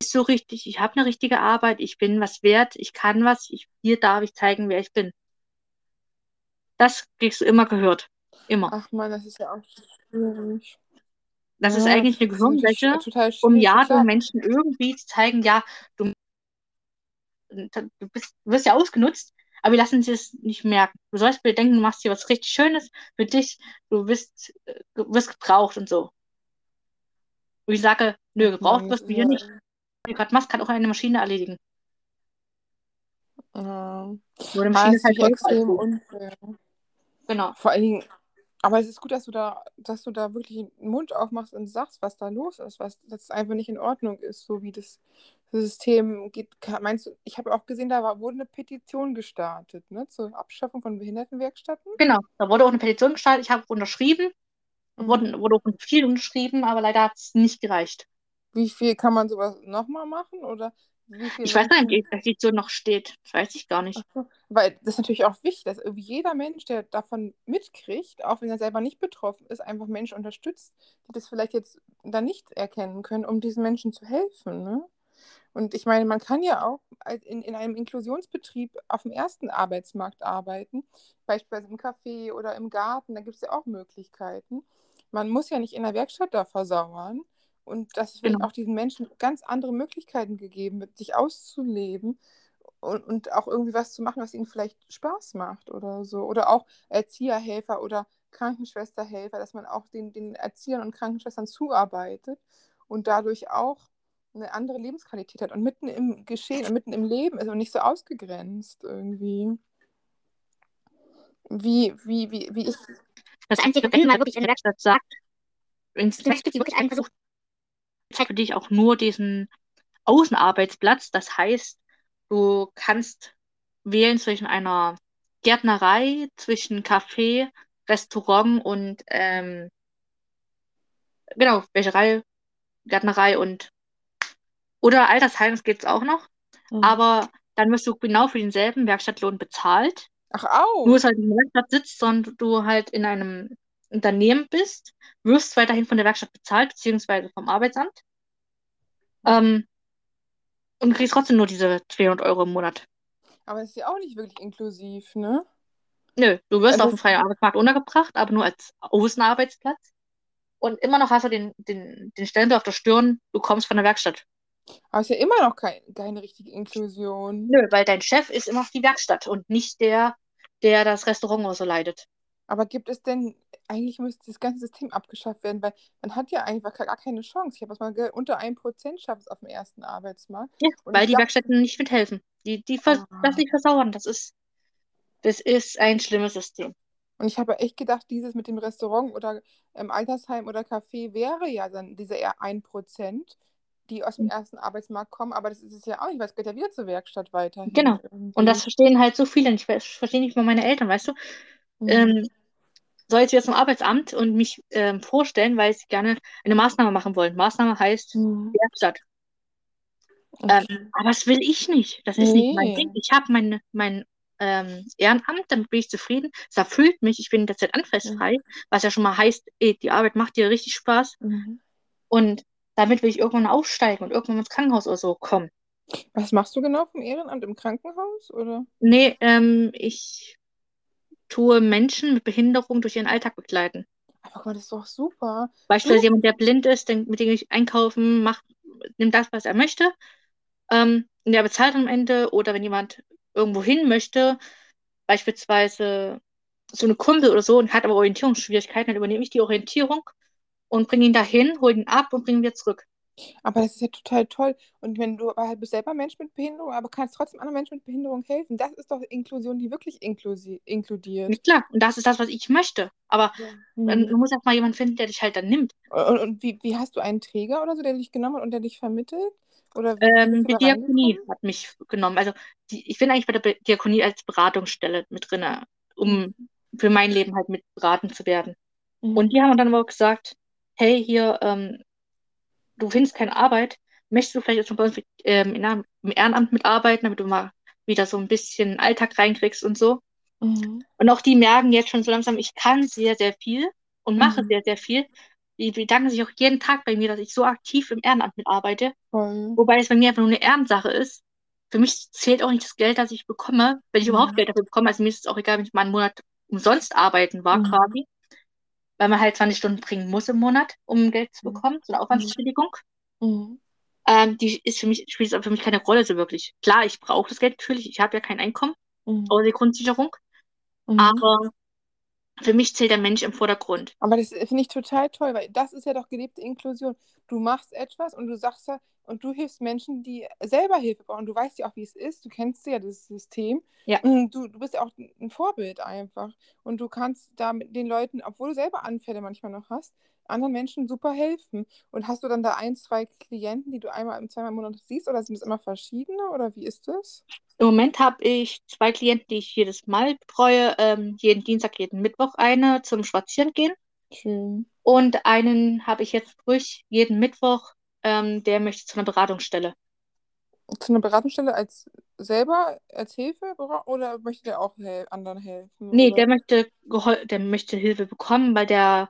ist so richtig, ich habe eine richtige Arbeit, ich bin was wert, ich kann was, ich, hier darf ich zeigen, wer ich bin. Das kriegst du immer gehört. Immer. Ach man, das ist ja auch schwierig. Das ist Ja, eigentlich eine ist Gehirnwäsche, um ja den Menschen irgendwie zu zeigen, ja, du, du bist, du wirst ja ausgenutzt, aber wir lassen sie es nicht merken. Du sollst dir denken, du machst hier was richtig Schönes für dich, du wirst, äh, du wirst gebraucht und so. Und ich sage, nö, gebraucht wirst du ist hier nicht. Was du gerade machst, kann auch eine Maschine erledigen. Ja. Nur eine Ah, Maschine ist halt ist extrem unfair. Genau. Vor allen Dingen, aber es ist gut, dass du da, dass du da wirklich den Mund aufmachst und sagst, was da los ist, was das einfach nicht in Ordnung ist, so wie das System geht. Meinst du, ich habe auch gesehen, da war, wurde eine Petition gestartet, ne, zur Abschaffung von Behindertenwerkstätten. Genau. Da wurde auch eine Petition gestartet, ich habe unterschrieben, Mhm. wurde, wurde auch viel unterschrieben, aber leider hat es nicht gereicht. Wie viel kann man sowas nochmal machen? Oder Ich weiß nicht, ob die Petition noch steht. Das weiß ich gar nicht. So, Weil das ist natürlich auch wichtig, dass irgendwie jeder Mensch, der davon mitkriegt, auch wenn er selber nicht betroffen ist, einfach Menschen unterstützt, die das vielleicht jetzt dann nicht erkennen können, um diesen Menschen zu helfen. Ne? Und ich meine, man kann ja auch in, in einem Inklusionsbetrieb auf dem ersten Arbeitsmarkt arbeiten, beispielsweise im Café oder im Garten, da gibt es ja auch Möglichkeiten. Man muss ja nicht in der Werkstatt da versauern. Und dass es Genau. auch diesen Menschen ganz andere Möglichkeiten gegeben wird, sich auszuleben und, und auch irgendwie was zu machen, was ihnen vielleicht Spaß macht oder so. Oder auch Erzieherhelfer oder Krankenschwesterhelfer, dass man auch den, den Erziehern und Krankenschwestern zuarbeitet und dadurch auch eine andere Lebensqualität hat und mitten im Geschehen und mitten im Leben ist und nicht so ausgegrenzt irgendwie. Wie, wie, wie, wie ist. Das Einzige, wenn mal wirklich eine Werkstatt Das sagt, möchtest, die wirklich einen Versuch zeigt für dich auch nur diesen Außenarbeitsplatz. Das heißt, du kannst wählen zwischen einer Gärtnerei, zwischen Café, Restaurant und ähm, genau, Wäscherei, Gärtnerei und oder Altersheim, das geht's auch noch. Aber dann wirst du genau für denselben Werkstattlohn bezahlt. Ach, auch. Nur, du halt in der Werkstatt sitzt, sondern du halt in einem Unternehmen bist, wirst weiterhin von der Werkstatt bezahlt, beziehungsweise vom Arbeitsamt. Ähm, und kriegst trotzdem nur diese 200 Euro im Monat. Aber das ist ja auch nicht wirklich inklusiv, ne? Nö, du wirst Also auf dem freien Arbeitsmarkt untergebracht, aber nur als Außenarbeitsplatz. Und immer noch hast du den, den, den Stempel auf der Stirn, du kommst von der Werkstatt. Aber es ist ja immer noch kein, keine richtige Inklusion. Nö, weil dein Chef ist immer noch die Werkstatt und nicht der, der das Restaurant so leitet. Aber gibt es denn, eigentlich müsste das ganze System abgeschafft werden, weil man hat ja einfach gar keine Chance. Ich habe was mal gehört, unter 1% schafft es auf dem ersten Arbeitsmarkt. Ja, Und weil die Werkstätten nicht mithelfen. Die, die Ah. lassen sich versauern. Das ist, das ist ein schlimmes System. Und ich habe echt gedacht, dieses mit dem Restaurant oder im Altersheim oder Café wäre ja dann diese eher 1%, die aus dem ersten Arbeitsmarkt kommen. Aber das ist es ja auch nicht, weil es geht ja wieder zur Werkstatt weiterhin. Genau. irgendwie. Und das verstehen halt so viele nicht. Ich verstehe nicht mal meine Eltern, weißt du? Mhm. Ähm, soll jetzt wieder zum Arbeitsamt und mich ähm, vorstellen, weil sie gerne eine Maßnahme machen wollen. Maßnahme heißt Mhm. Werkstatt. Okay. Ähm, aber das will ich nicht. Das ist nicht mein Nee. Ding. Ich habe mein, mein ähm, Ehrenamt, damit bin ich zufrieden. Es erfüllt mich. Ich bin derzeit anfallsfrei, was ja schon mal heißt, ey, die Arbeit macht dir richtig Spaß. Mhm. Und damit will ich irgendwann aufsteigen und irgendwann ins Krankenhaus oder so kommen. Was machst du genau vom Ehrenamt im Krankenhaus? Oder? Nee, ähm, ich tue Menschen mit Behinderung durch ihren Alltag begleiten. Aber guck mal, das ist doch super. Beispielsweise jemand, der blind ist, den, mit dem ich einkaufen, macht, nimmt das, was er möchte. Ähm, und der bezahlt am Ende. Oder wenn jemand irgendwo hin möchte, beispielsweise so eine Kumpel oder so und hat aber Orientierungsschwierigkeiten, dann übernehme ich die Orientierung und bringe ihn dahin, hole ihn ab und bringe ihn wieder zurück. Aber das ist ja total toll. Und wenn du aber halt bist selber Mensch mit Behinderung, aber kannst trotzdem anderen Menschen mit Behinderung helfen, das ist doch Inklusion, die wirklich inklusi inkludiert. Klar, und das ist das, was ich möchte. Aber Ja. dann, Mhm. du musst auch mal jemanden finden, der dich halt dann nimmt. Und, und wie, wie hast du einen Träger oder so, der dich genommen hat und der dich vermittelt? Oder Ähm, die Diakonie hat mich genommen. Also die, ich bin eigentlich bei der Diakonie als Beratungsstelle mit drin, um für mein Leben halt mit beraten zu werden. Und Mhm. die haben dann aber auch gesagt, hey, hier, ähm, du findest keine Arbeit, möchtest du vielleicht jetzt mal bei uns ähm, in einem, im Ehrenamt mitarbeiten, damit du mal wieder so ein bisschen Alltag reinkriegst und so. Mhm. Und auch die merken jetzt schon so langsam, ich kann sehr, sehr viel und mache Mhm. sehr, sehr viel. Die bedanken sich auch jeden Tag bei mir, dass ich so aktiv im Ehrenamt mitarbeite. Voll. Wobei es bei mir einfach nur eine Ehrensache ist. Für mich zählt auch nicht das Geld, das ich bekomme, wenn ich überhaupt Mhm. Geld dafür bekomme. Also mir ist es auch egal, wenn ich mal einen Monat umsonst arbeiten war, Mhm. quasi. Weil man halt 20 Stunden bringen muss im Monat, um Geld zu Mhm. bekommen, so eine Aufwandsentschädigung. Mhm. Ähm, die ist für mich, spielt für mich keine Rolle so wirklich. Klar, ich brauche das Geld natürlich. Ich habe ja kein Einkommen, Mhm. außer die Grundsicherung. Mhm. Aber für mich zählt der Mensch im Vordergrund. Aber das finde ich total toll, weil das ist ja doch gelebte Inklusion. Du machst etwas und du sagst ja, und du hilfst Menschen, die selber Hilfe brauchen. Du weißt ja auch, wie es ist. Du kennst ja das System. Ja. Du, du bist ja auch ein Vorbild einfach. Und du kannst da mit den Leuten, obwohl du selber Anfälle manchmal noch hast, anderen Menschen super helfen. Und hast du dann da ein, zwei Klienten, die du einmal, zweimal im Monat siehst, oder sind es immer verschiedene, oder wie ist das? Im Moment habe ich zwei Klienten, die ich jedes Mal betreue. Ähm, jeden Dienstag, jeden Mittwoch eine zum Spazierengehen. Schön. Und einen habe ich jetzt ruhig jeden Mittwoch, ähm, der möchte zu einer Beratungsstelle. Zu einer Beratungsstelle als selber, als Hilfe, oder möchte der auch hel anderen helfen? Nee, oder? der möchte, der möchte Hilfe bekommen, weil der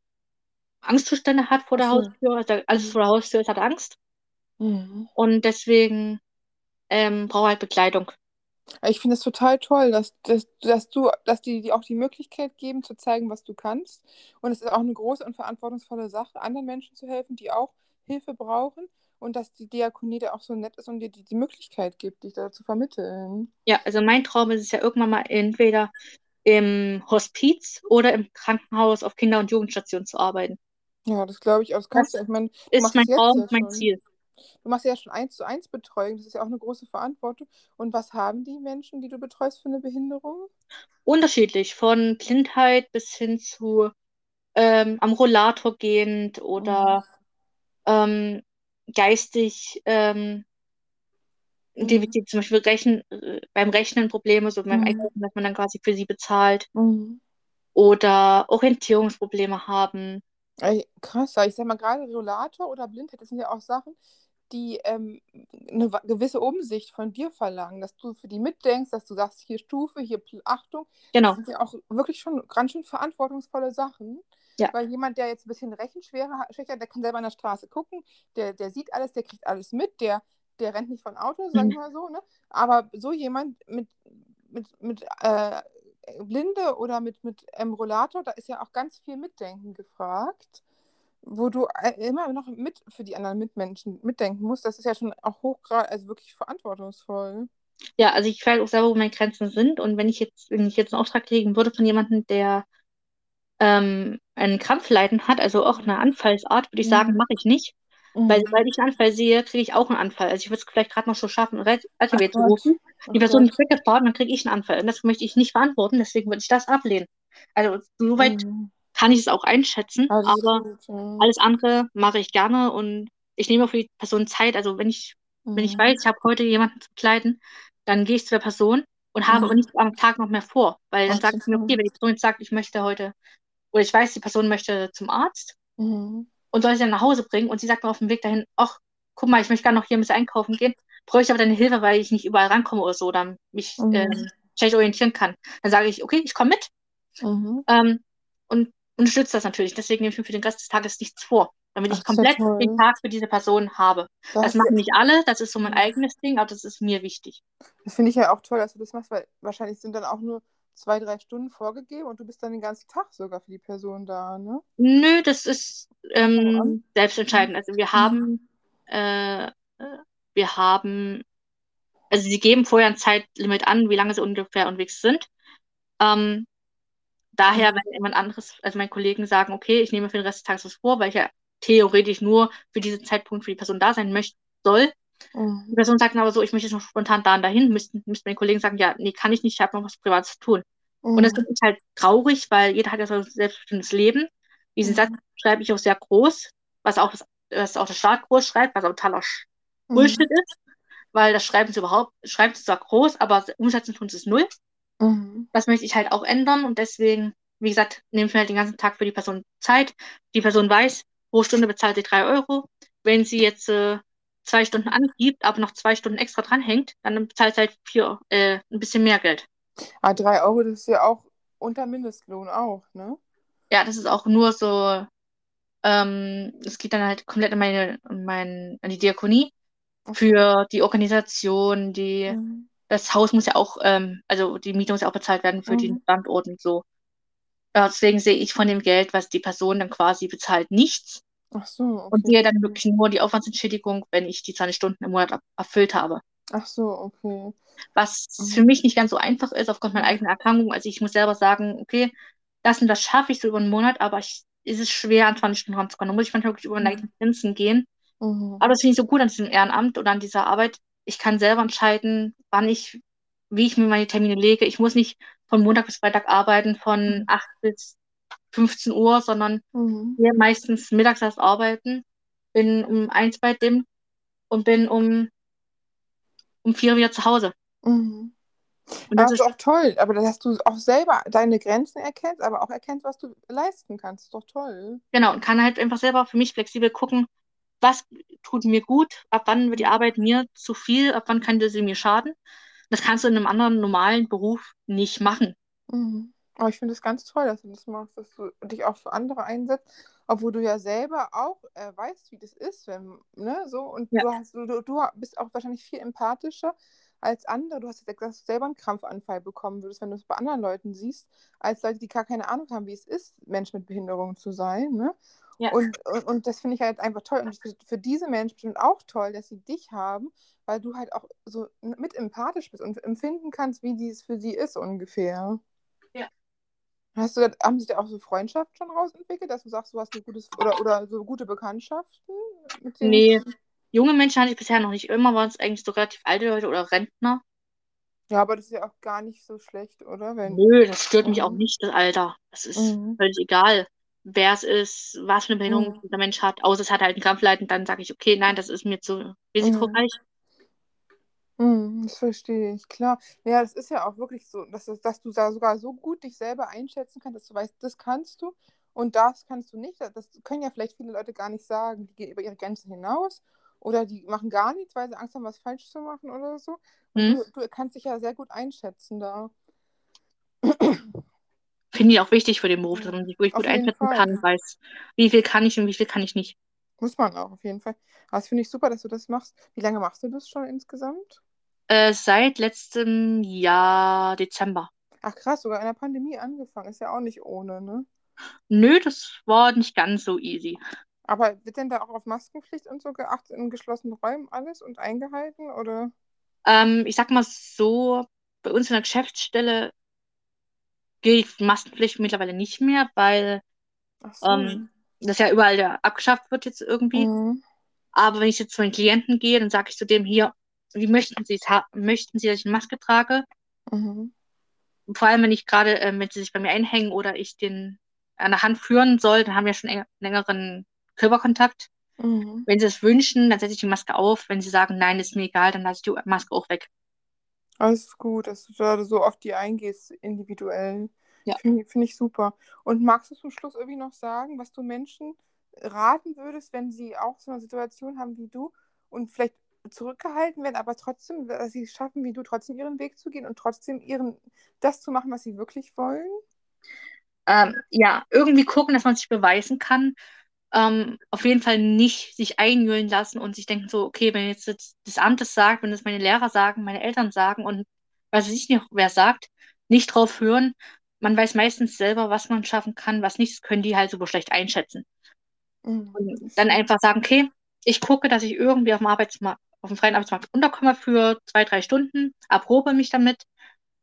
Angstzustände hat vor der so. Haustür. Also alles vor der Haustür ist, hat Angst. Mhm. Und deswegen ähm, braucht er halt Begleitung. Ich finde es total toll, dass, dass, dass du, dass die dir auch die Möglichkeit geben, zu zeigen, was du kannst. Und es ist auch eine große und verantwortungsvolle Sache, anderen Menschen zu helfen, die auch Hilfe brauchen. Und dass die Diakonie da auch so nett ist und dir die, die Möglichkeit gibt, dich da zu vermitteln. Ja, also mein Traum ist es ja irgendwann mal entweder im Hospiz oder im Krankenhaus auf Kinder- und Jugendstation zu arbeiten. Ja, das glaube ich auch. Das kannst Das du, ich meine, ist mein Traum, ja mein. Ziel. Du machst ja schon eins zu eins Betreuung. Das ist ja auch eine große Verantwortung. Und was haben die Menschen, die du betreust, für eine Behinderung? Unterschiedlich, von Blindheit bis hin zu ähm, am Rollator gehend oder ähm, geistig ähm, Mhm. Defizit, zum Beispiel Rechen, äh, beim Rechnen Probleme, so beim Mhm. Einkaufen, dass man dann quasi für sie bezahlt Mhm. oder Orientierungsprobleme haben. Ey, krass, ich sag mal, gerade Rollator oder Blindheit, das sind ja auch Sachen, die ähm, eine gewisse Umsicht von dir verlangen, dass du für die mitdenkst, dass du sagst, hier Stufe, hier Achtung. Das Genau, sind ja auch wirklich schon ganz schön verantwortungsvolle Sachen. Ja. Weil jemand, der jetzt ein bisschen Rechenschwere hat, der kann selber an der Straße gucken, der, der sieht alles, der kriegt alles mit, der, der rennt nicht von Auto, sag ich Mhm. mal so, ne? Aber so jemand mit, mit, mit äh, Blinde oder mit, mit Rollator, da ist ja auch ganz viel Mitdenken gefragt, wo du äh, immer noch mit für die anderen Mitmenschen mitdenken musst. Das ist ja schon auch hochgrad, also wirklich verantwortungsvoll. ja, also ich weiß auch selber, wo meine Grenzen sind und wenn ich jetzt, wenn ich jetzt einen Auftrag kriegen würde von jemandem, der ähm, einen Krampfleiden hat, also auch eine Anfallsart, würde ich sagen, Mhm. mache ich nicht. Weil Mhm. sobald ich einen Anfall sehe, kriege ich auch einen Anfall. Also ich würde es vielleicht gerade noch so schaffen, LKW zu rufen. Die Person ist weggefahren, dann kriege ich einen Anfall. Und das möchte ich nicht verantworten, deswegen würde ich das ablehnen. Also soweit Mhm. kann ich es auch einschätzen, ist aber ja. alles andere mache ich gerne und ich nehme auch für die Person Zeit. Also wenn ich, wenn ich Mhm. weiß, ich habe heute jemanden zu begleiten, dann gehe ich zu der Person und habe Mhm. aber nichts am Tag noch mehr vor. Weil dann sage ich mir, okay, wenn die Person jetzt sagt, ich möchte heute, oder ich weiß, die Person möchte zum Arzt Mhm. Und soll sie dann nach Hause bringen und sie sagt mir auf dem Weg dahin, ach, guck mal, ich möchte gerne noch hier ein bisschen einkaufen gehen, bräuchte aber deine Hilfe, weil ich nicht überall rankomme oder so, oder mich Mhm. ähm, schlecht orientieren kann. Dann sage ich, okay, ich komme mit Mhm. ähm, und unterstütze das natürlich. Deswegen nehme ich mir für den Rest des Tages nichts vor, damit Ach, ich komplett den toll. Tag für diese Person habe. Das, Das machen nicht alle, das ist so mein Mhm. eigenes Ding, aber das ist mir wichtig. das finde ich ja auch toll, dass du das machst, weil wahrscheinlich sind dann auch nur zwei, drei Stunden vorgegeben und du bist dann den ganzen Tag sogar für die Person da, ne? Nö, das ist ähm, selbstentscheidend. Also wir Mhm. haben, äh, äh, wir haben, also sie geben vorher ein Zeitlimit an, wie lange sie ungefähr unterwegs sind. Ähm, daher, Mhm. wenn jemand anderes, also meine Kollegen sagen, okay, ich nehme für den Rest des Tages was vor, weil ich ja theoretisch nur für diesen Zeitpunkt für die Person da sein möchte, soll. Mhm. Die Person sagt dann aber so, ich möchte jetzt noch spontan da und dahin, müssten, müssten meine Kollegen sagen, ja, nee, kann ich nicht, ich habe noch was Privates zu tun. Und das Mhm. finde ich halt traurig, weil jeder hat ja so ein selbstbestimmtes Leben. Diesen Mhm. Satz schreibe ich auch sehr groß, was auch das, was auch der Staat groß schreibt, was auch totaler Mhm. Bullshit ist, weil das schreiben sie überhaupt, schreiben sie zwar groß, aber umsetzen tun sie es null. Mhm. Das möchte ich halt auch ändern und deswegen, wie gesagt, nehme ich mir halt den ganzen Tag für die Person Zeit. Die Person weiß, pro Stunde bezahlt sie drei Euro. Wenn sie jetzt äh, zwei Stunden angibt, aber noch zwei Stunden extra dranhängt, dann bezahlt halt vier, äh, ein bisschen mehr Geld. Ah, drei Euro, das ist ja auch unter Mindestlohn auch, ne? Ja, das ist auch nur so, ähm, es geht dann halt komplett in meine, in mein, an die Diakonie für die Organisation, die, Mhm. das Haus muss ja auch, ähm, also die Miete muss ja auch bezahlt werden für den Mhm. Standort und so. Deswegen sehe ich von dem Geld, was die Person dann quasi bezahlt, nichts Ach so, und okay. sehe dann wirklich nur die Aufwandsentschädigung, wenn ich die 20 Stunden im Monat erfüllt habe. Ach so, okay. Was Mhm. für mich nicht ganz so einfach ist, aufgrund meiner Mhm. eigenen Erkrankung. Also ich muss selber sagen, okay, das und das schaffe ich so über einen Monat, aber ich, es ist schwer, an 20 Stunden ranzukommen. Da muss ich manchmal wirklich über meine Mhm. eigenen Grenzen gehen. Mhm. Aber das finde ich so gut an diesem Ehrenamt oder an dieser Arbeit. Ich kann selber entscheiden, wann ich, wie ich mir meine Termine lege. Ich muss nicht von Montag bis Freitag arbeiten, von Mhm. 8 bis 15 Uhr, sondern Mhm. gehe meistens mittags erst arbeiten, bin um eins bei dem und bin um, um vier wieder zu Hause. Mhm. Und das das ist auch toll, aber dass du auch selber deine Grenzen erkennst, aber auch erkennst, was du leisten kannst. Ist doch toll. Genau, und kann halt einfach selber für mich flexibel gucken, was tut mir gut, ab wann wird die Arbeit mir zu viel, ab wann könnte sie mir schaden. Das kannst du in einem anderen normalen Beruf nicht machen. Mhm. Aber ich finde es ganz toll, dass du das machst, dass du dich auch für andere einsetzt, obwohl du ja selber auch äh, weißt, wie das ist, wenn, ne, so, und Ja. du hast, du, du bist auch wahrscheinlich viel empathischer als andere. Du hast jetzt gesagt, dass du selber einen Krampfanfall bekommen würdest, wenn du es bei anderen Leuten siehst, als Leute, die gar keine Ahnung haben, wie es ist, Mensch mit Behinderung zu sein, ne? Ja. Und, und, und das finde ich halt einfach toll. Und für, für diese Menschen bestimmt auch toll, dass sie dich haben, weil du halt auch so mit empathisch bist und empfinden kannst, wie dies für sie ist ungefähr. Hast du, haben sich da auch so Freundschaften schon rausentwickelt, dass du sagst, du hast ein gutes oder, oder so gute Bekanntschaften? Nee, junge Menschen hatte ich bisher noch nicht. Immer waren es eigentlich so relativ alte Leute oder Rentner. Ja, aber das ist ja auch gar nicht so schlecht, oder? Wenn, Nö, das stört mich Mhm. auch nicht, das Alter. Das ist Mhm. völlig egal, wer es ist, was für eine Behinderung Mhm. dieser Mensch hat. Außer es hat halt einen Krampfleiden, dann sage ich, okay, nein, das ist mir zu risikoreich. Mhm, das verstehe ich, klar. Ja, das ist ja auch wirklich so, dass, das- dass du da sogar so gut dich selber einschätzen kannst, dass du weißt, das kannst du und das kannst du nicht. Das können ja vielleicht viele Leute gar nicht sagen. Die gehen über ihre Grenzen hinaus oder die machen gar nichts, weil sie Angst haben, was falsch zu machen oder so. Und Mhm. du, du kannst dich ja sehr gut einschätzen da. Finde ich auch wichtig für den Beruf, dass man sich wirklich auf gut jeden einschätzen Fall. kann, weiß, wie viel kann ich und wie viel kann ich nicht. Muss man auch, auf jeden Fall. Aber das finde ich super, dass du das machst. Wie lange machst du das schon insgesamt? Äh, seit letztem Jahr Dezember. Ach krass, sogar in der Pandemie angefangen. Ist ja auch nicht ohne, ne? Nö, das war nicht ganz so easy. Aber wird denn da auch auf Maskenpflicht und so geachtet in geschlossenen Räumen alles und eingehalten? Oder? Ähm, ich sag mal so, bei uns in der Geschäftsstelle gilt Maskenpflicht mittlerweile nicht mehr, weil Ach so. ähm, das ja überall ja abgeschafft wird jetzt irgendwie. Mhm. Aber wenn ich jetzt zu meinen Klienten gehe, dann sage ich zu dem hier, wie möchten Sie es haben? Möchten Sie, dass ich eine Maske trage? Mhm. Vor allem, wenn ich gerade, ähm, wenn sie sich bei mir einhängen oder ich den an der Hand führen soll, dann haben wir schon längeren Körperkontakt. Mhm. Wenn sie es wünschen, dann setze ich die Maske auf. Wenn sie sagen, nein, ist mir egal, dann lasse ich die Maske auch weg. Alles gut, dass du da so auf die eingehst, individuell. Ja. Finde ich- finde ich super. Und magst du zum Schluss irgendwie noch sagen, was du Menschen raten würdest, wenn sie auch so eine Situation haben wie du und vielleicht zurückgehalten werden, aber trotzdem, dass sie es schaffen, wie du, trotzdem ihren Weg zu gehen und trotzdem ihren, das zu machen, was sie wirklich wollen? Ähm, ja, irgendwie gucken, dass man sich beweisen kann. Ähm, auf jeden Fall nicht sich einmüllen lassen und sich denken so, okay, wenn jetzt das, das Amt es sagt, wenn das meine Lehrer sagen, meine Eltern sagen und weiß ich nicht, wer sagt, nicht drauf hören. Man weiß meistens selber, was man schaffen kann, was nicht, können die halt super schlecht einschätzen. Mhm. Und dann einfach sagen, okay, ich gucke, dass ich irgendwie auf dem Arbeitsmarkt, auf dem freien Arbeitsmarkt unterkomme für zwei, drei Stunden, erprobe mich damit.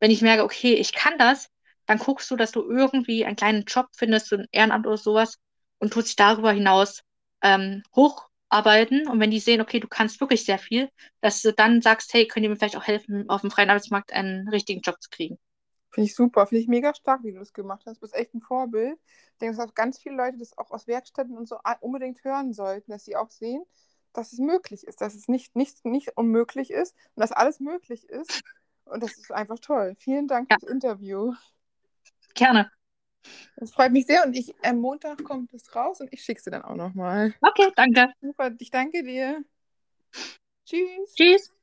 Wenn ich merke, okay, ich kann das, dann guckst du, dass du irgendwie einen kleinen Job findest, so ein Ehrenamt oder sowas, und tust dich darüber hinaus ähm, hocharbeiten und wenn die sehen, okay, du kannst wirklich sehr viel, dass du dann sagst, hey, könnt ihr mir vielleicht auch helfen, auf dem freien Arbeitsmarkt einen richtigen Job zu kriegen. Finde ich super, finde ich mega stark, wie du das gemacht hast. Du bist echt ein Vorbild. Ich denke, dass auch ganz viele Leute das auch aus Werkstätten und so unbedingt hören sollten, dass sie auch sehen, dass es möglich ist, dass es nicht, nicht, nicht unmöglich ist und dass alles möglich ist. Und das ist einfach toll. Vielen Dank Ja. fürs Interview. Gerne. Das freut mich sehr und ich, am Montag kommt es raus und ich schicke dir dann auch nochmal. Okay, danke. Super, ich danke dir. Tschüss. Tschüss.